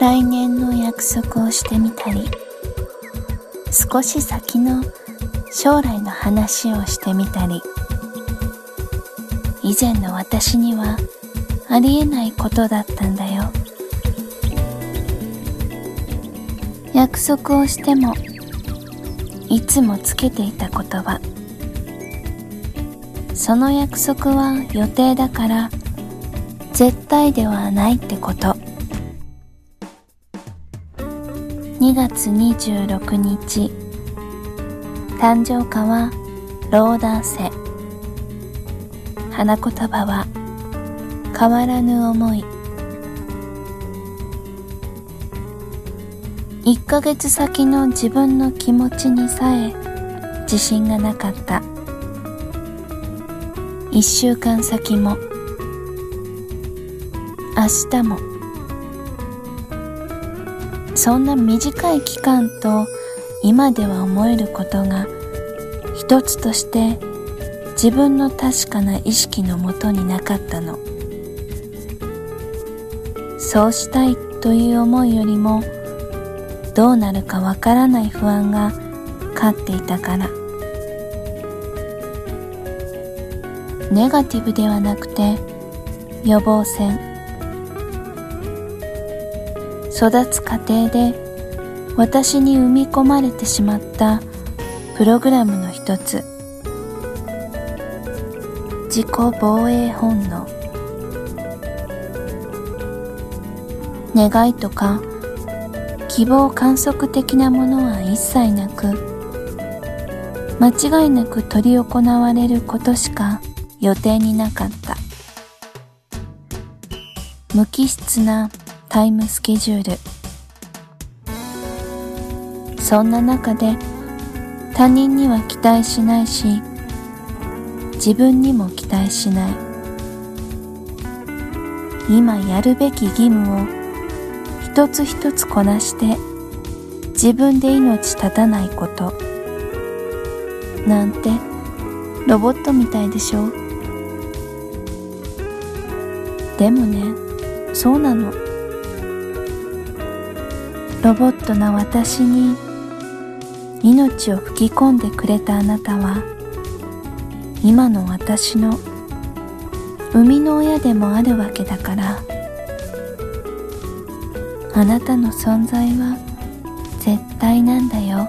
来年の約束をしてみたり少し先の将来の話をしてみたり以前の私にはありえないことだったんだよ。約束をしてもいつもつけていた言葉。その約束は予定だから絶対ではないってこと。2月26日。誕生花はローダーセ。花言葉は変わらぬ思い。1ヶ月先の自分の気持ちにさえ自信がなかった。1週間先も明日も。そんな短い期間と今では思えることが一つとして自分の確かな意識のもとになかったの。そうしたいという思いよりもどうなるかわからない不安が勝っていたから。ネガティブではなくて予防線。育つ過程で私に生み込まれてしまったプログラムの一つ。自己防衛本能。願いとか希望観測的なものは一切なく間違いなく執り行われることしか予定になかった。無機質なタイムスケジュール。そんな中で他人には期待しないし自分にも期待しない。今やるべき義務を一つ一つこなして自分で命絶たないこと。なんてロボットみたいでしょ。でもねそうなの。ロボットな私に命を吹き込んでくれたあなたは今の私の生みの親でもあるわけだからあなたの存在は絶対なんだよ。